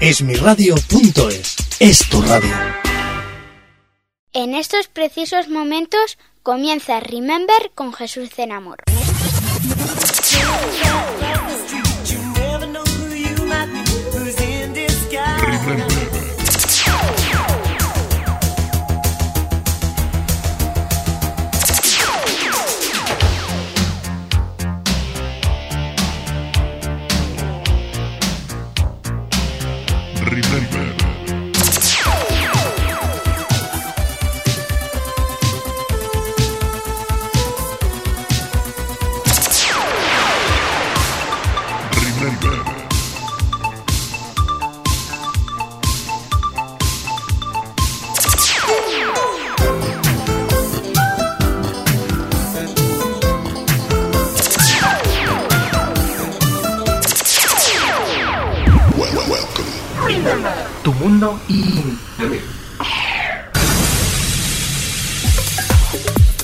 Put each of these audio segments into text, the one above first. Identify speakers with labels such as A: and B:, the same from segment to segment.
A: Esmiradio.es es. Tu radio.
B: En estos precisos momentos comienza Remember con Jesús
C: Mundo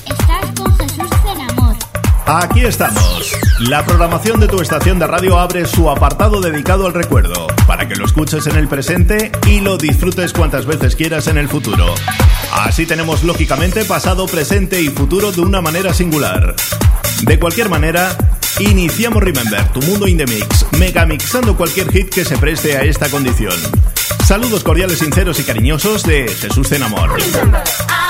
B: Estás con Jesús Zenamor.
D: Aquí estamos. La programación de tu estación de radio abre su apartado dedicado al recuerdo, para que lo escuches en el presente y lo disfrutes cuantas veces quieras en el futuro. Así tenemos lógicamente pasado, presente y futuro de una manera singular. De cualquier manera, iniciamos Remember, tu mundo in the mix, megamixando cualquier hit que se preste a esta condición. Saludos cordiales, sinceros y cariñosos de Jesús Zenamor.
E: You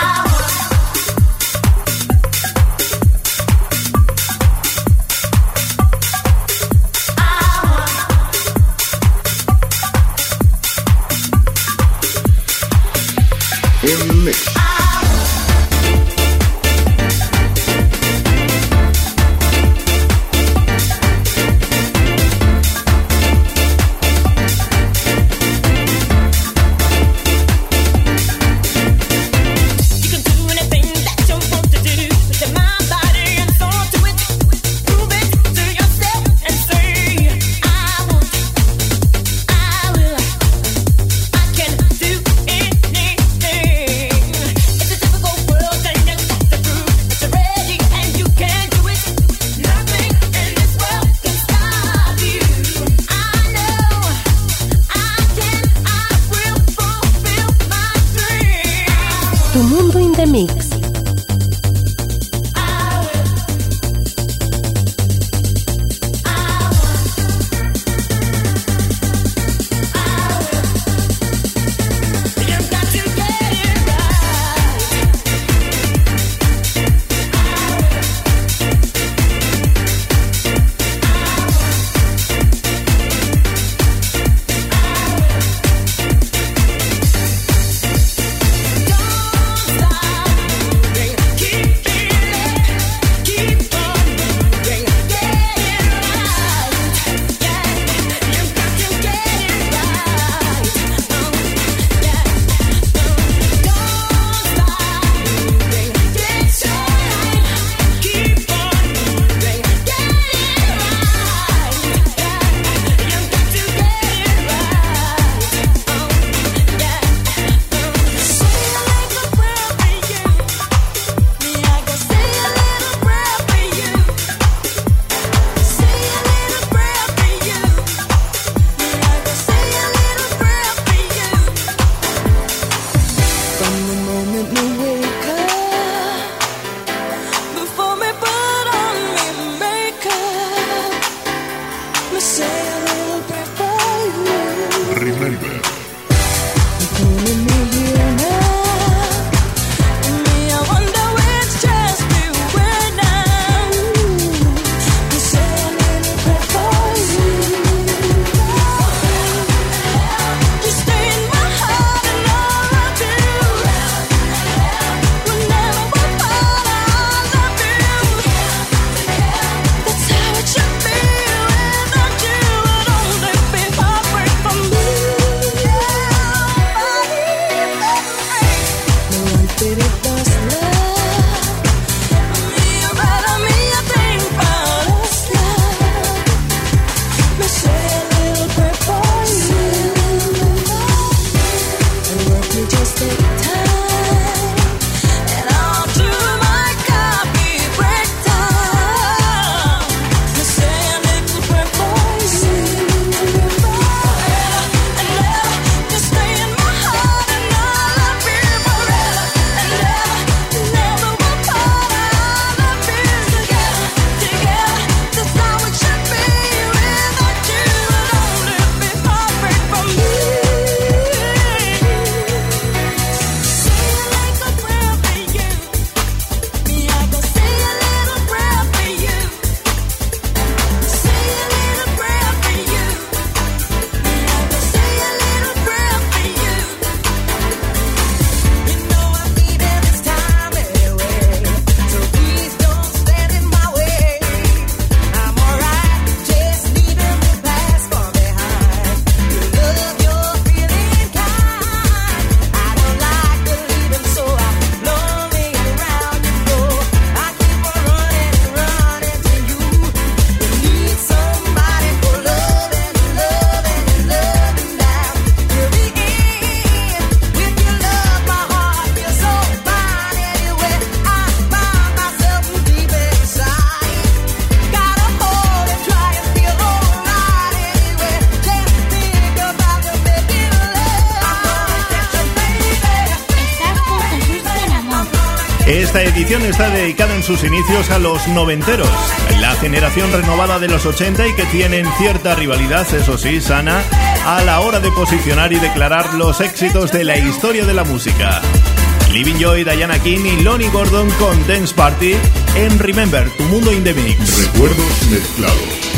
D: edición está dedicada en sus inicios a los noventeros, la generación renovada de los 80 y que tienen cierta rivalidad, eso sí, sana, a la hora de posicionar y declarar los éxitos de la historia de la música. Living Joy, Diana King y Lonnie Gordon con Dance Party en Remember, tu mundo in the mix.
C: Recuerdos mezclados.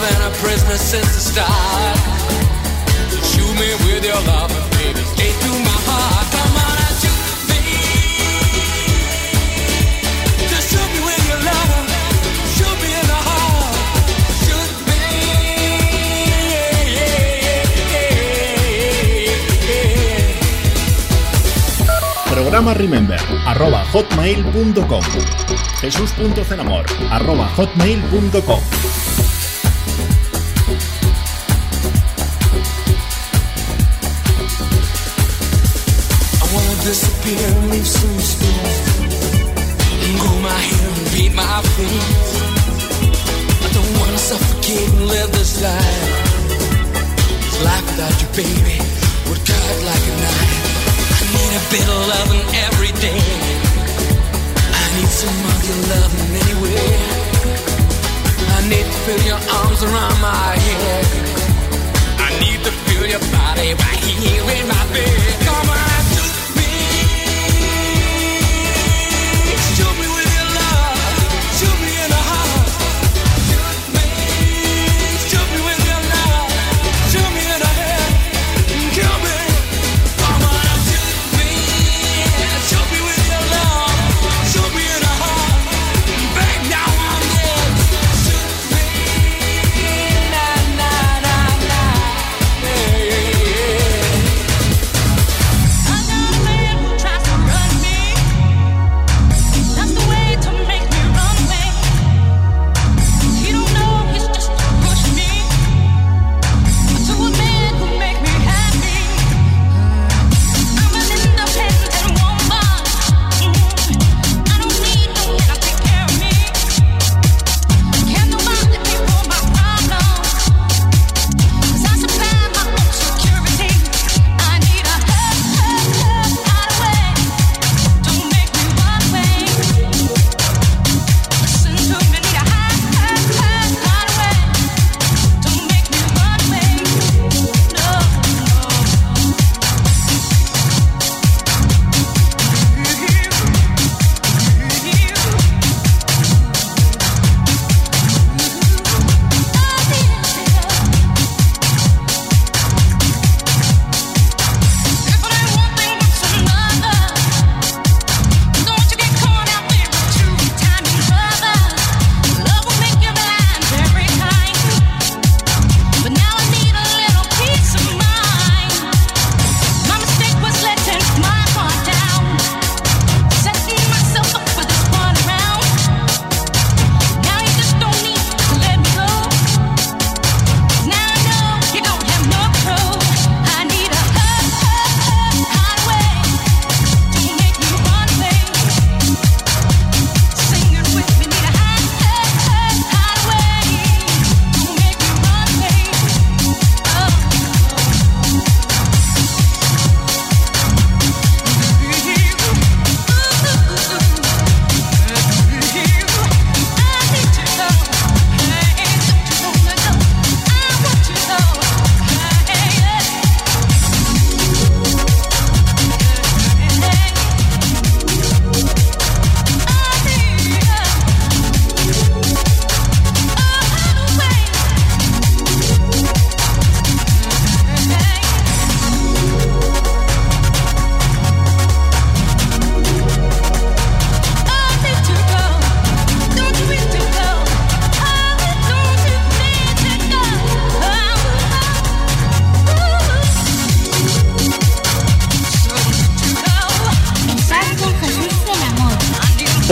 F: And a prisoner since the start. Shoot me with your love.
D: Programa Remember, arroba hotmail.com. Jesús.cenamor, arroba hotmail.com.
F: feel your arms around my head. I need to feel your body right here in my bed.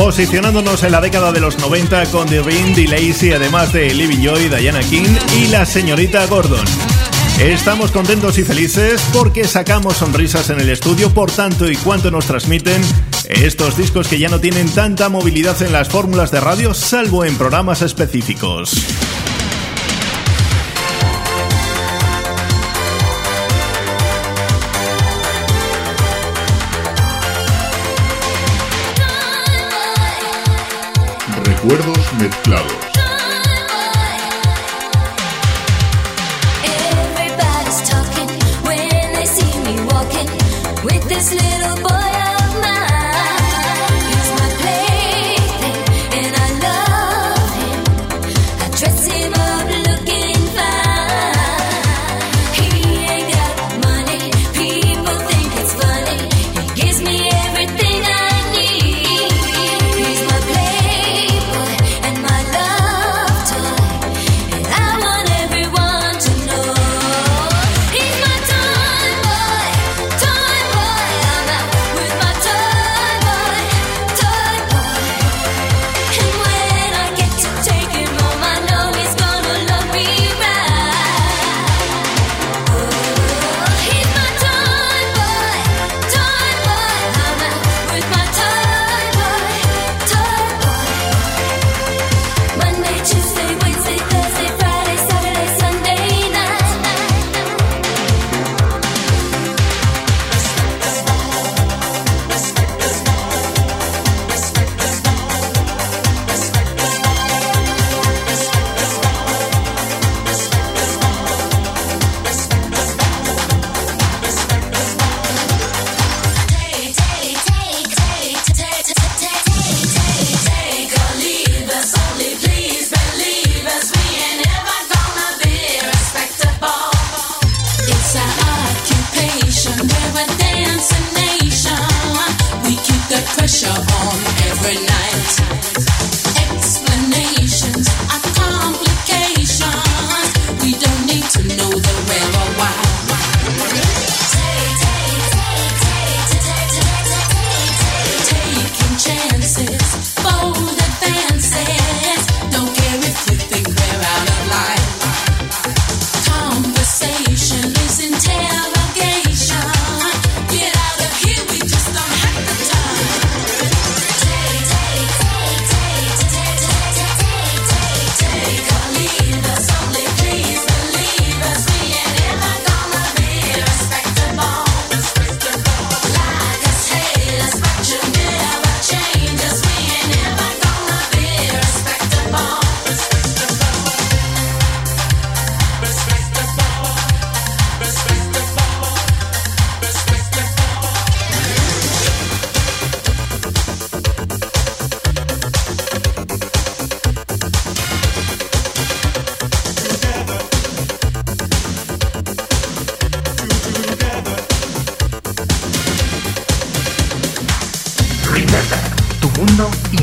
D: posicionándonos en la década de los 90 con The Ring, The Lazy, además de Living Joy, Diana King y la señorita Gordon. Estamos contentos y felices porque sacamos sonrisas en el estudio por tanto y cuanto nos transmiten estos discos que ya no tienen tanta movilidad en las fórmulas de radio salvo en programas específicos.
C: recuerdos mezclados.
G: Everybody's talking when they see me walking with this little boy.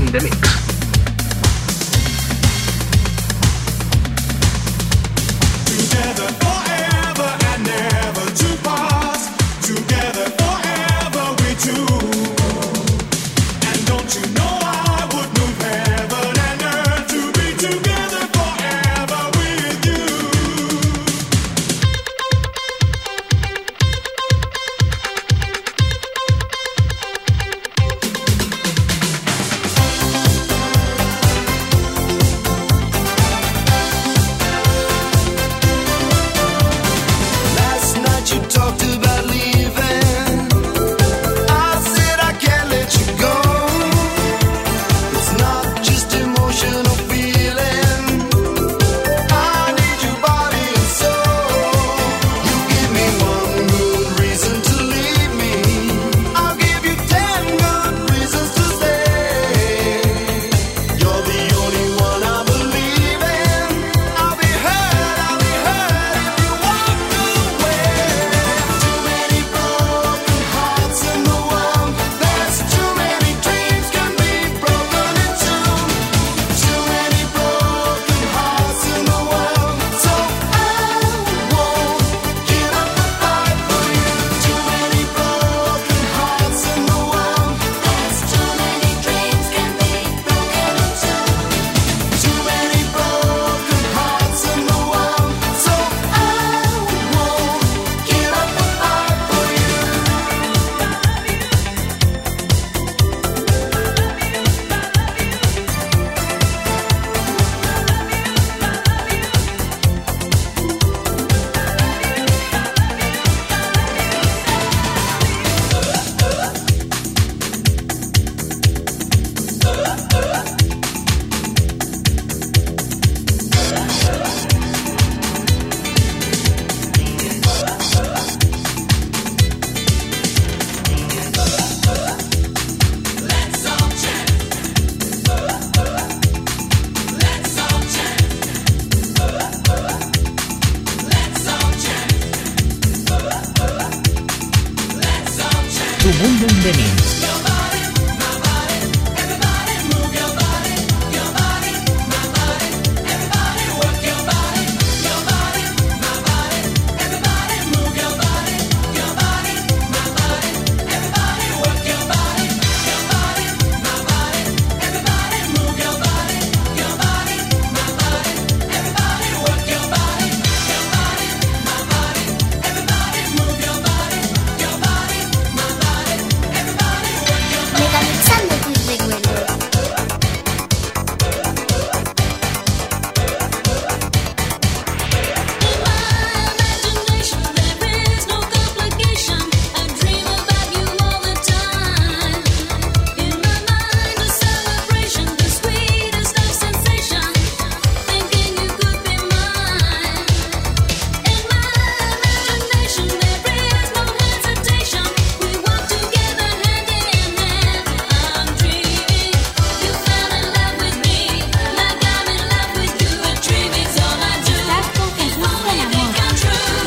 G: pandemic.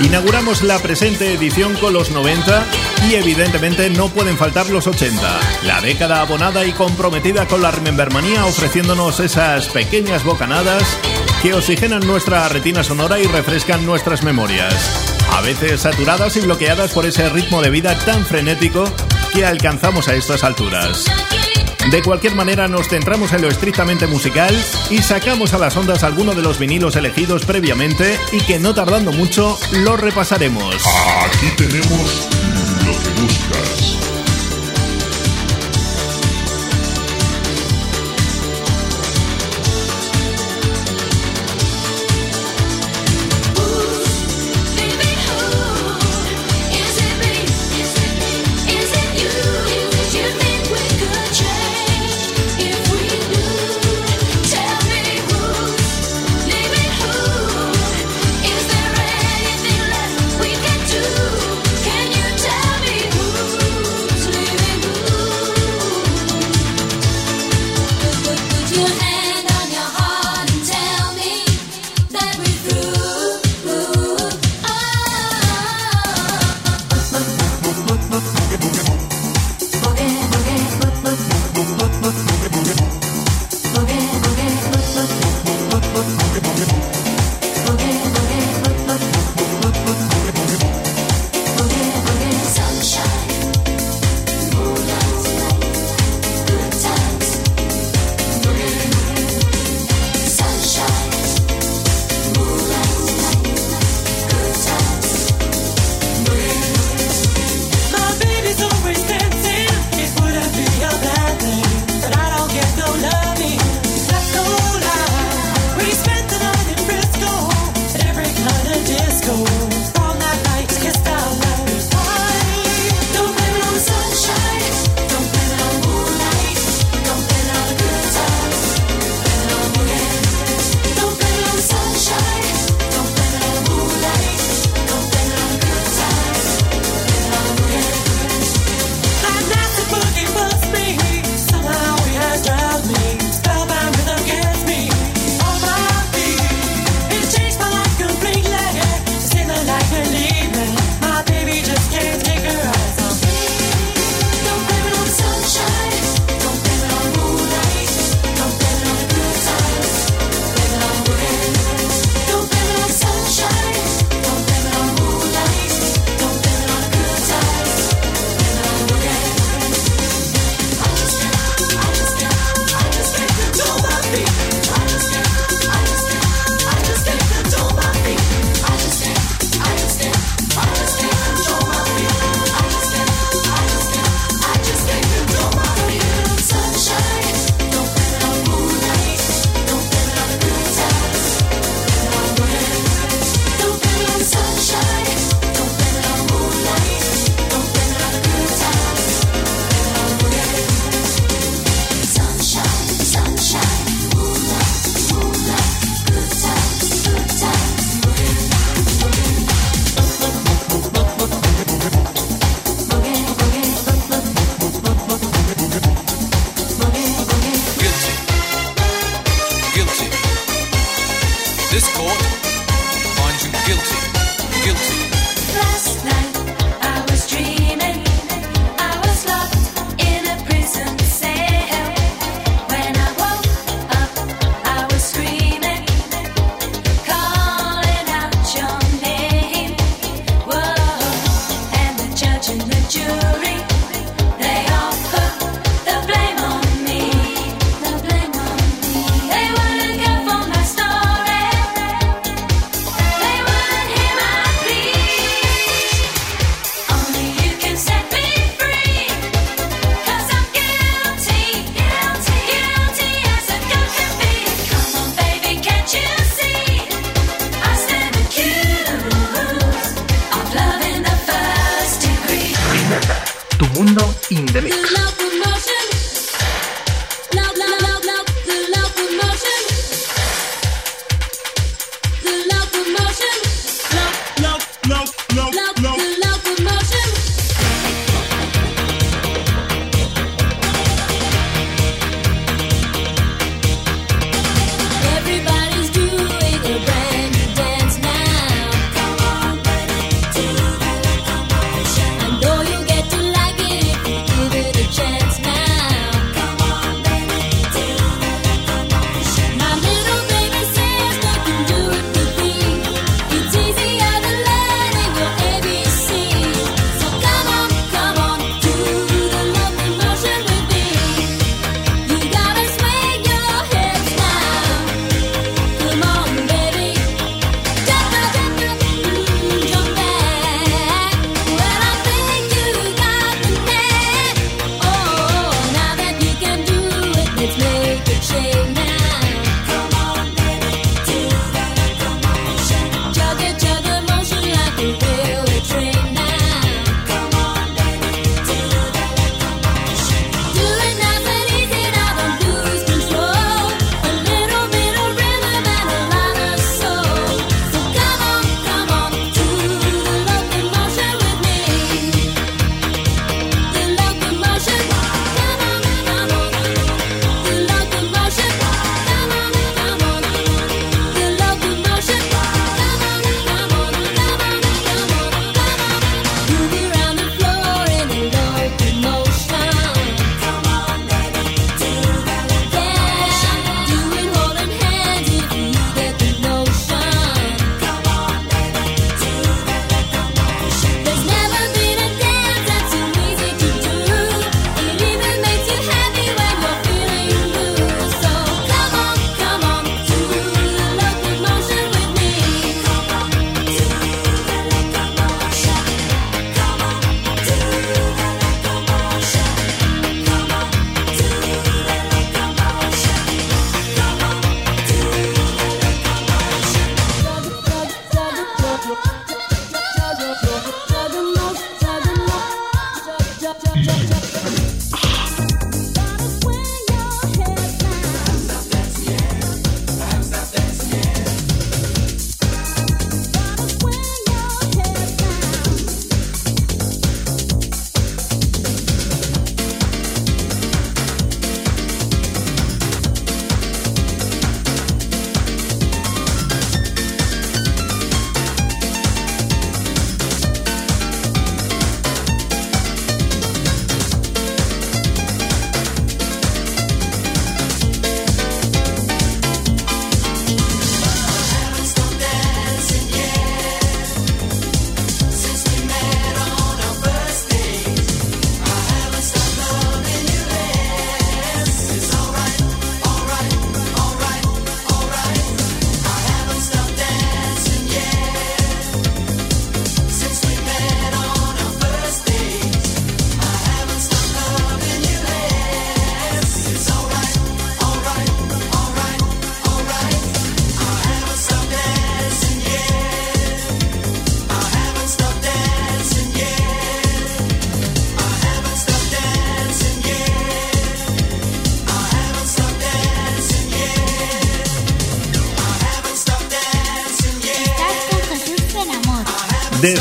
D: Inauguramos la presente edición con los 90 y evidentemente no pueden faltar los 80. La década abonada y comprometida con la Remembermanía ofreciéndonos esas pequeñas bocanadas que oxigenan nuestra retina sonora y refrescan nuestras memorias. A veces saturadas y bloqueadas por ese ritmo de vida tan frenético que alcanzamos a estas alturas. De cualquier manera, nos centramos en lo estrictamente musical y sacamos a las ondas alguno de los vinilos elegidos previamente y que no tardando mucho lo repasaremos.
C: Aquí tenemos lo que buscas.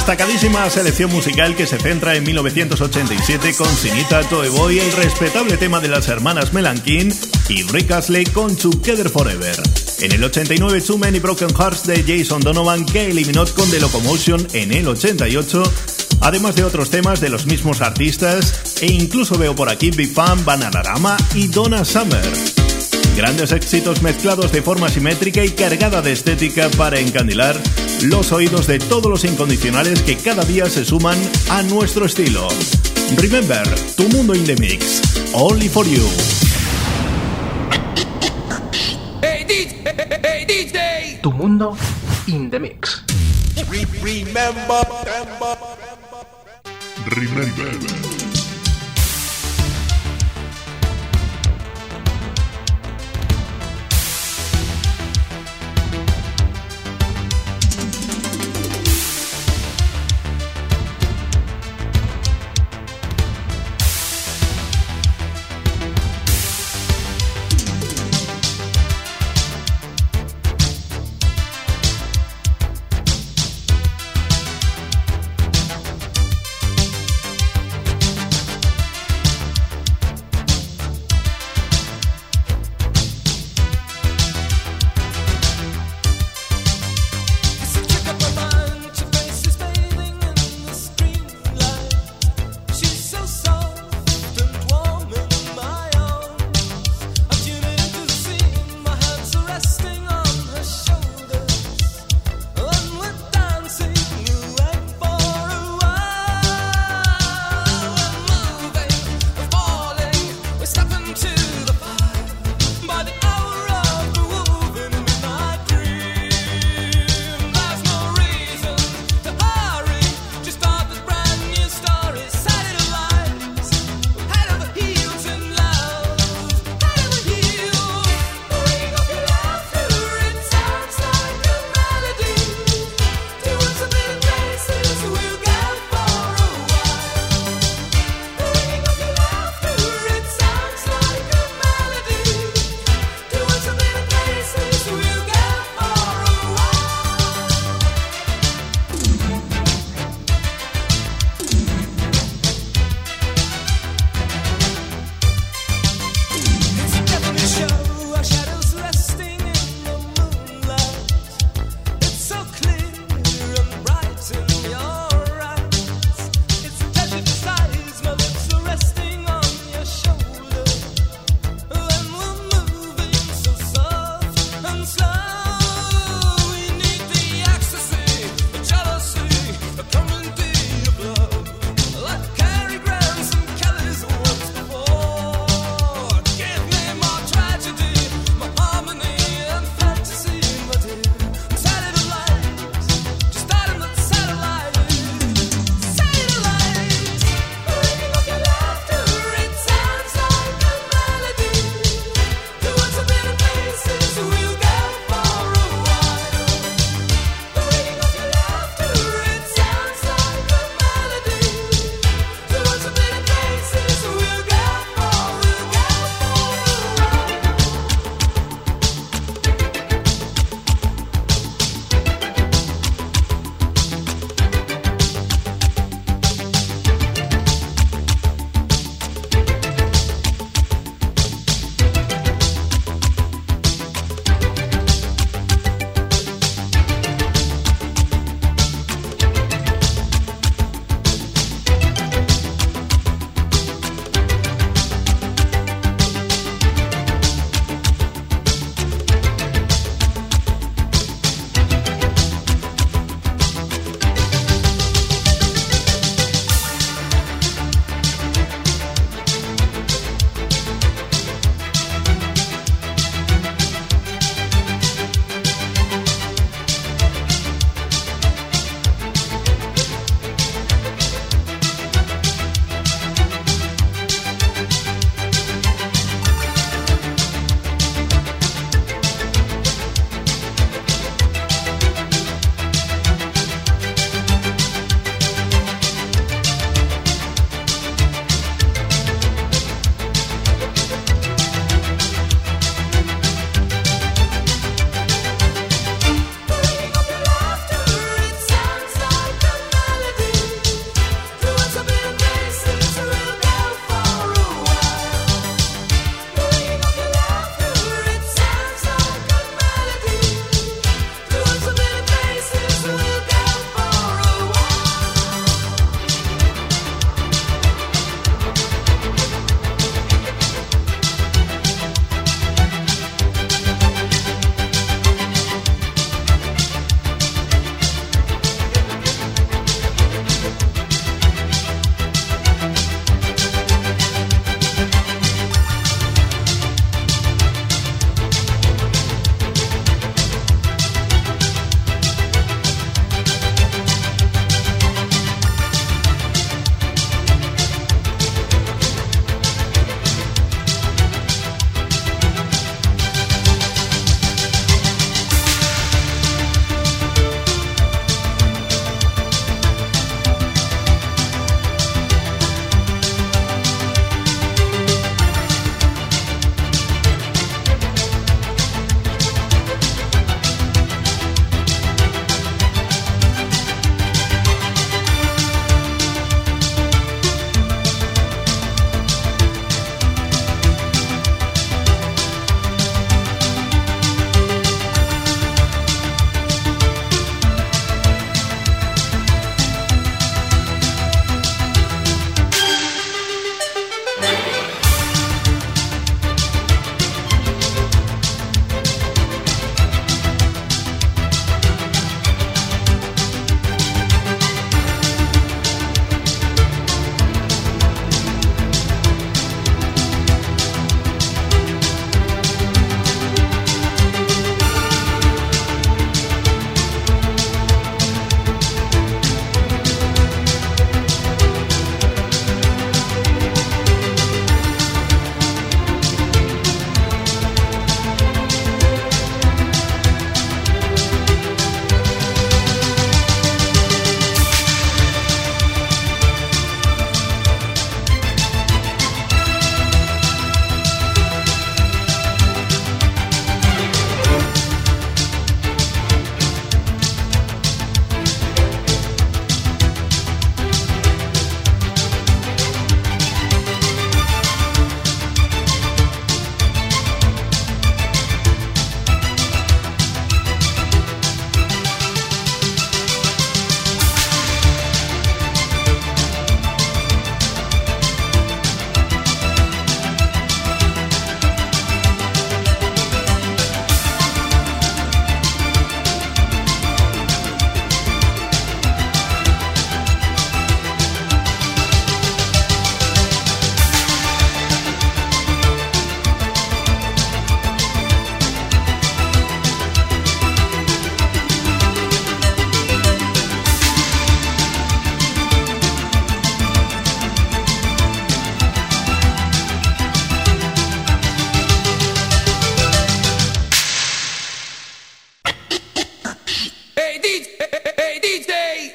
D: destacadísima selección musical que se centra en 1987 con Sinita Toy Boy, el respetable tema de las hermanas Melankin y Rick Astley con Together Forever. En el 89 Too Many Broken Hearts de Jason Donovan que eliminó con The Locomotion en el 88 además de otros temas de los mismos artistas e incluso veo por aquí Big Fan, Bananarama y Donna Summer. Grandes éxitos mezclados de forma simétrica y cargada de estética para encandilar los oídos de todos los incondicionales que cada día se suman a nuestro estilo. Remember, tu mundo in the mix, only for you.
F: Hey, DJ, hey, DJ.
A: Tu mundo in the mix.
C: Remember, remember, remember. remember.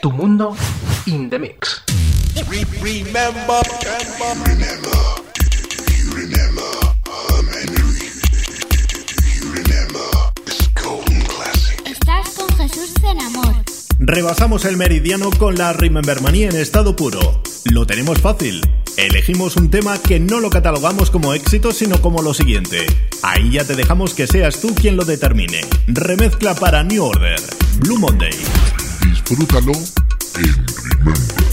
H: Tu mundo in the mix.
I: Estás con Jesús Zenamor.
D: Rebasamos el meridiano con la Remember Manía en estado puro. Lo tenemos fácil. Elegimos un tema que no lo catalogamos como éxito, sino como lo siguiente. Ahí ya te dejamos que seas tú quien lo determine. Remezcla para New Order. Blue Monday.
C: Disfrútalo en Remember.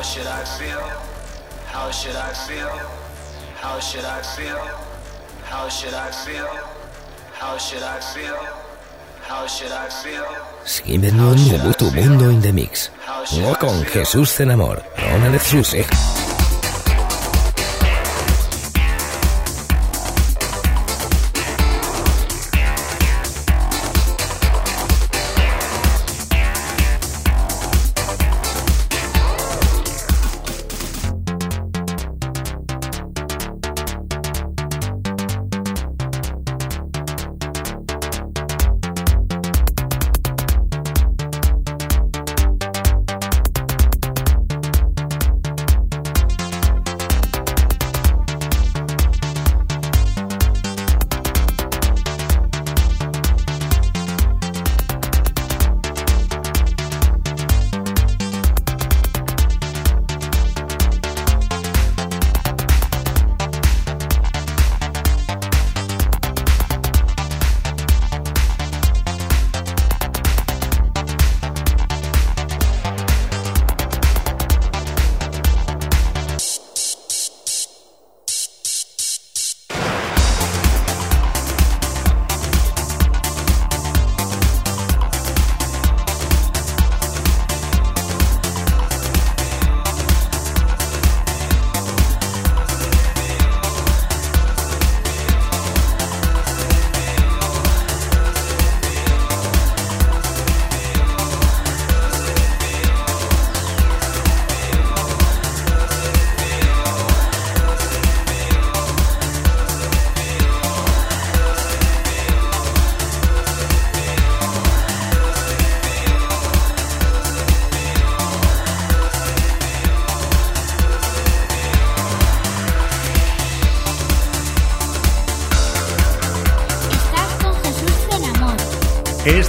J: How
F: should I feel? How should I feel? How should I feel? How should I feel? How should I feel?
K: How should I feel? Tu mundo in the mix. Uno con Jesús Cenamor, Ronald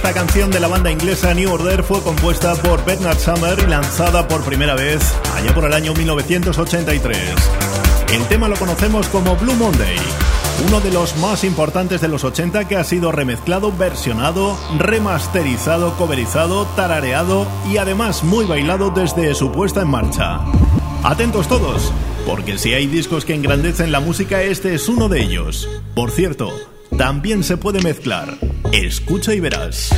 D: Esta canción de la banda inglesa New Order fue compuesta por Bernard Summer y lanzada por primera vez allá por el año 1983. El tema lo conocemos como Blue Monday, uno de los más importantes de los 80 que ha sido remezclado, versionado, remasterizado, coverizado, tarareado y además muy bailado desde su puesta en marcha. Atentos todos, porque si hay discos que engrandecen la música, este es uno de ellos. Por cierto, también se puede mezclar. Escucha y verás.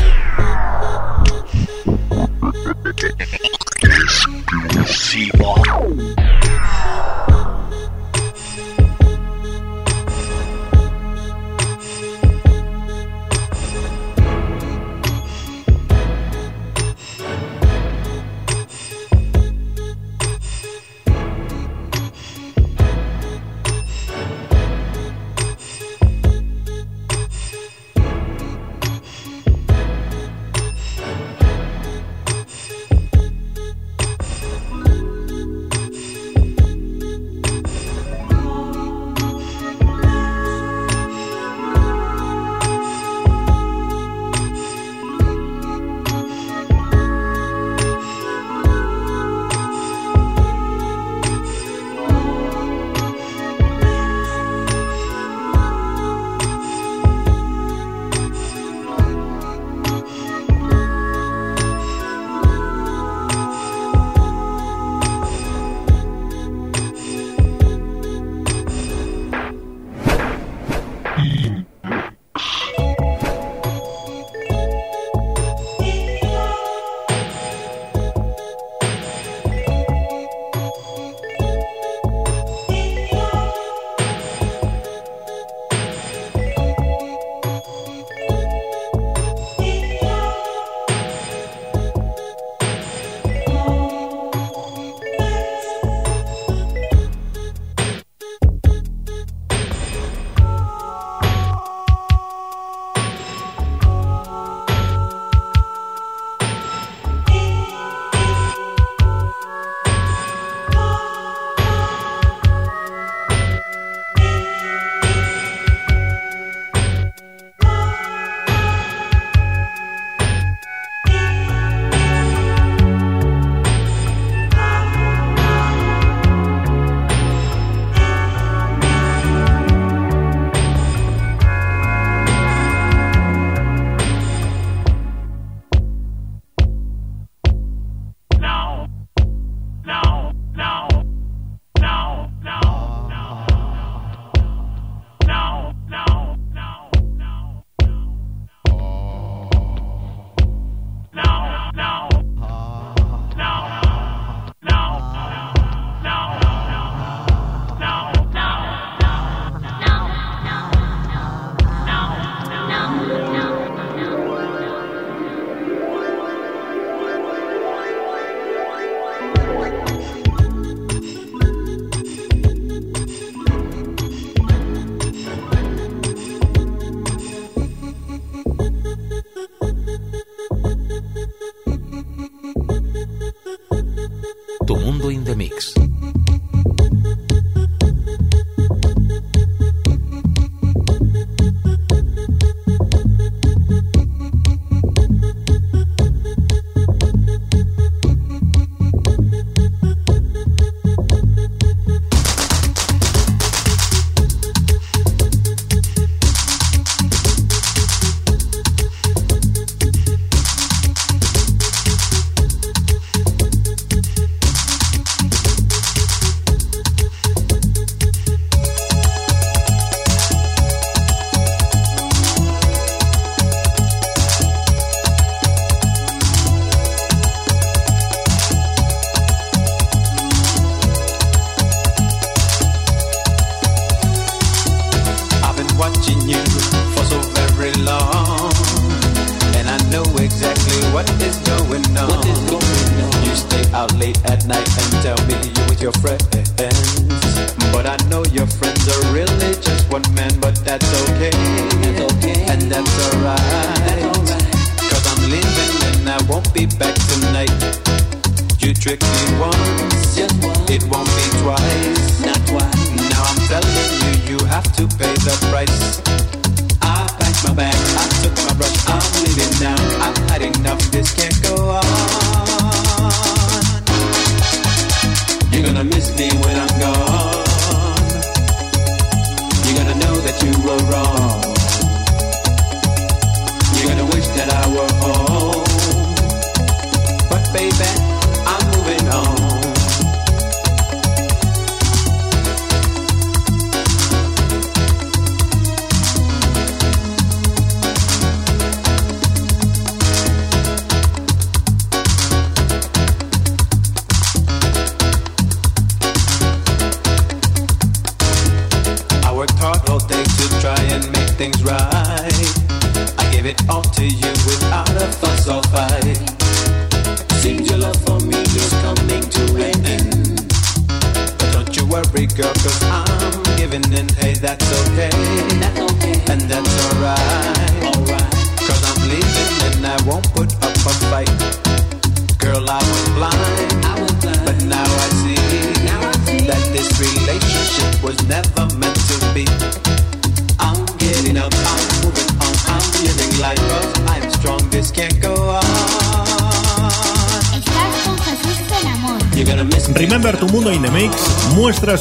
K: in the Mix.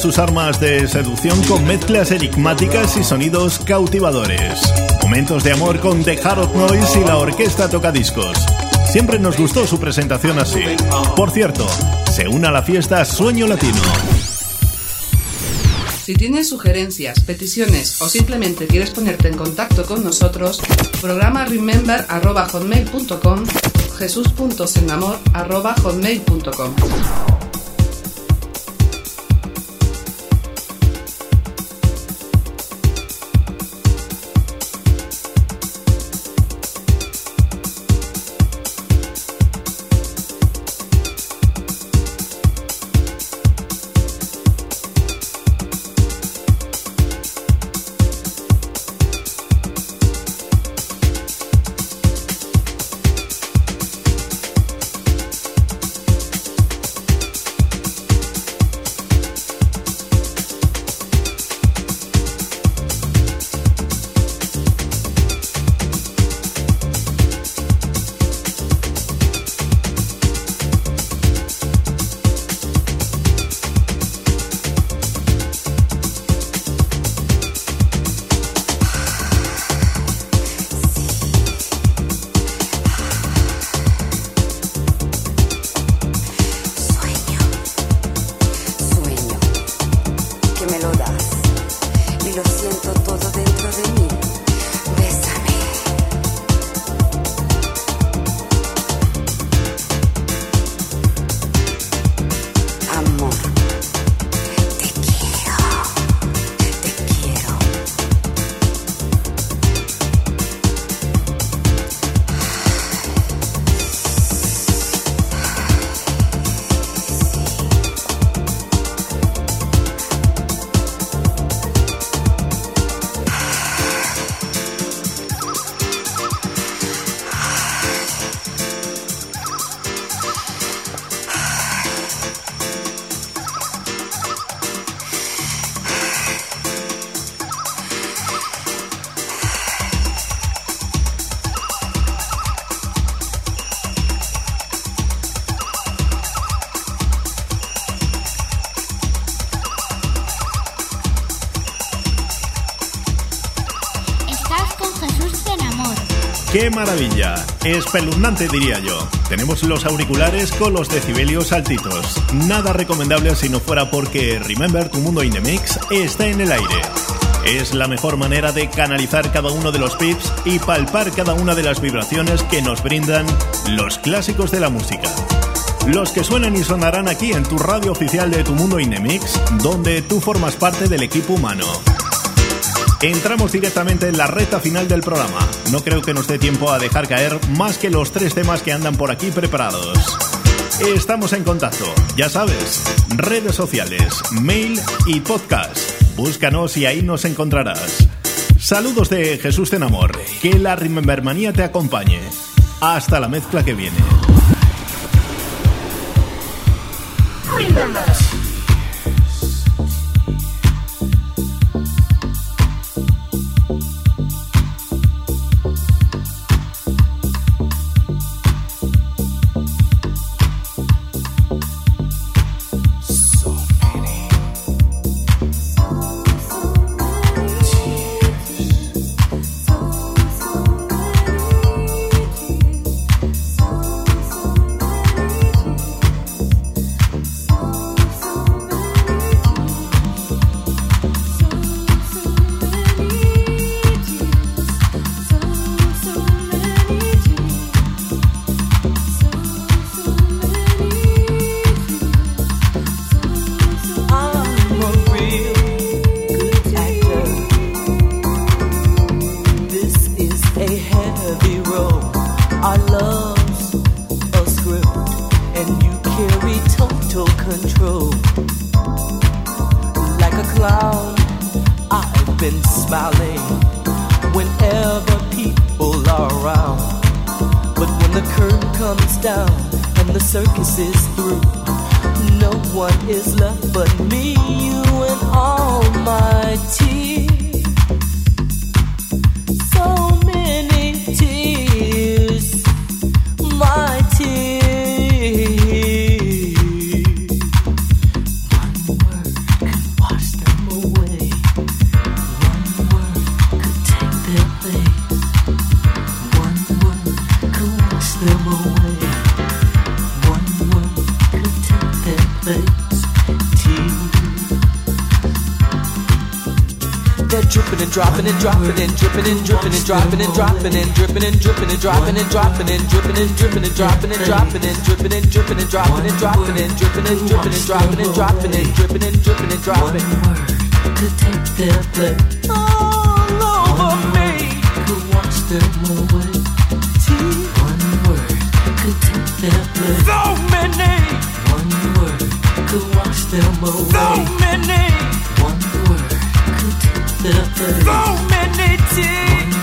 D: sus armas de seducción con mezclas enigmáticas y sonidos cautivadores. Momentos de amor con The Harold Noise y la orquesta Tocadiscos. Siempre nos gustó su presentación así. Por cierto, se une a la fiesta Sueño Latino.
L: Si tienes sugerencias, peticiones o simplemente quieres ponerte en contacto con nosotros, programa remember.hotmail.com jesús.senamor.hotmail.com
D: ¡Qué maravilla! Espeluznante diría yo. Tenemos los auriculares con los decibelios altitos. Nada recomendable si no fuera porque Remember tu mundo in the mix está en el aire. Es la mejor manera de canalizar cada uno de los pips y palpar cada una de las vibraciones que nos brindan los clásicos de la música. Los que suenan y sonarán aquí en tu radio oficial de Tu Mundo in the Mix, donde tú formas parte del equipo humano. Entramos directamente en la recta final del programa. No creo que nos dé tiempo a dejar caer más que los tres temas que andan por aquí preparados. Estamos en contacto, ya sabes, redes sociales, mail y podcast. Búscanos y ahí nos encontrarás. Saludos de Jesús Tenamor. Que la Remembermanía te acompañe. Hasta la mezcla que viene.
M: Comes down and the circus is through, no one is left but me, you, and all my tears. Dropping and dropping and dripping and dripping and dropping and dropping and dripping and dripping and dropping and dropping and dripping and dripping and dropping and dropping and dripping and dripping and dropping and dropping and dripping and dripping and dropping and dropping and dripping and dripping and dropping. One word could take their place all over me. Could wash them away. One word could take their place. So many. One word could wash them away. So many. One word So many tears.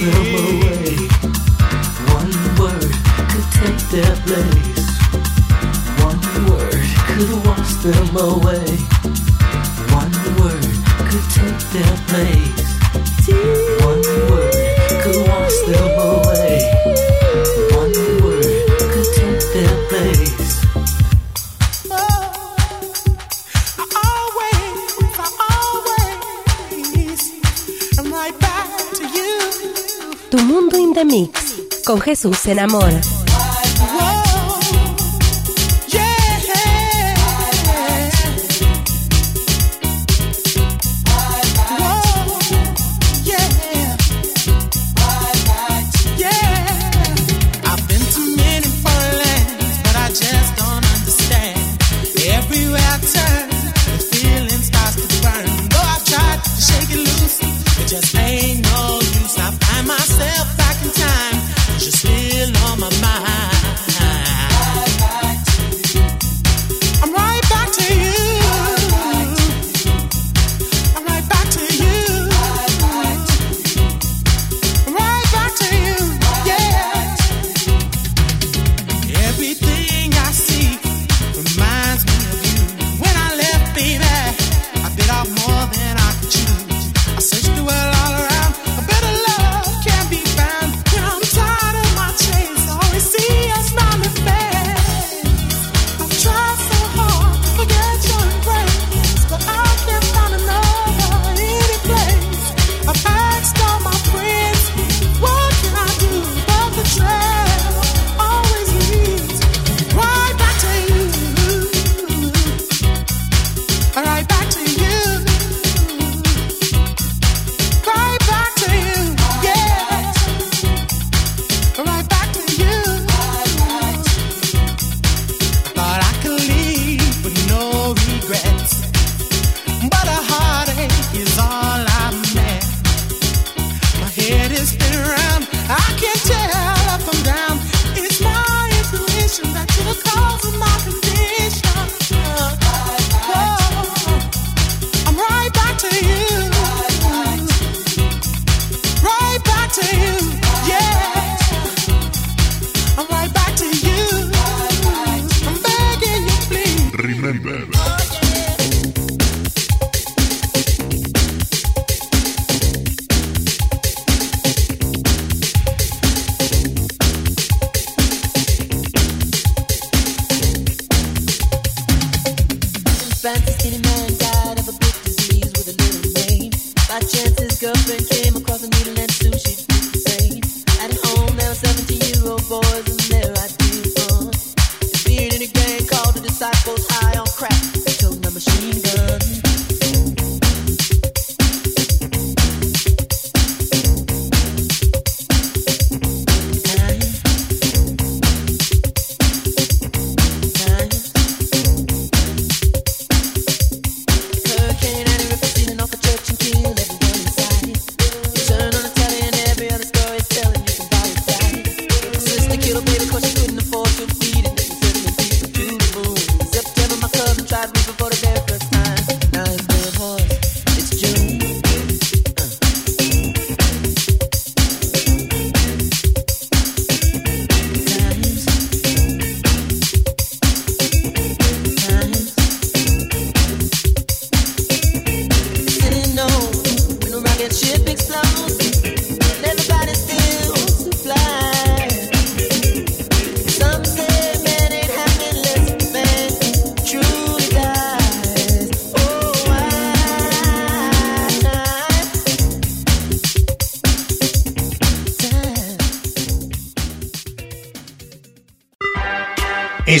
M: Them away. One word could take their place. One word could wash them away. One word could take their place. One word could wash them.
H: Con Jesús en amor.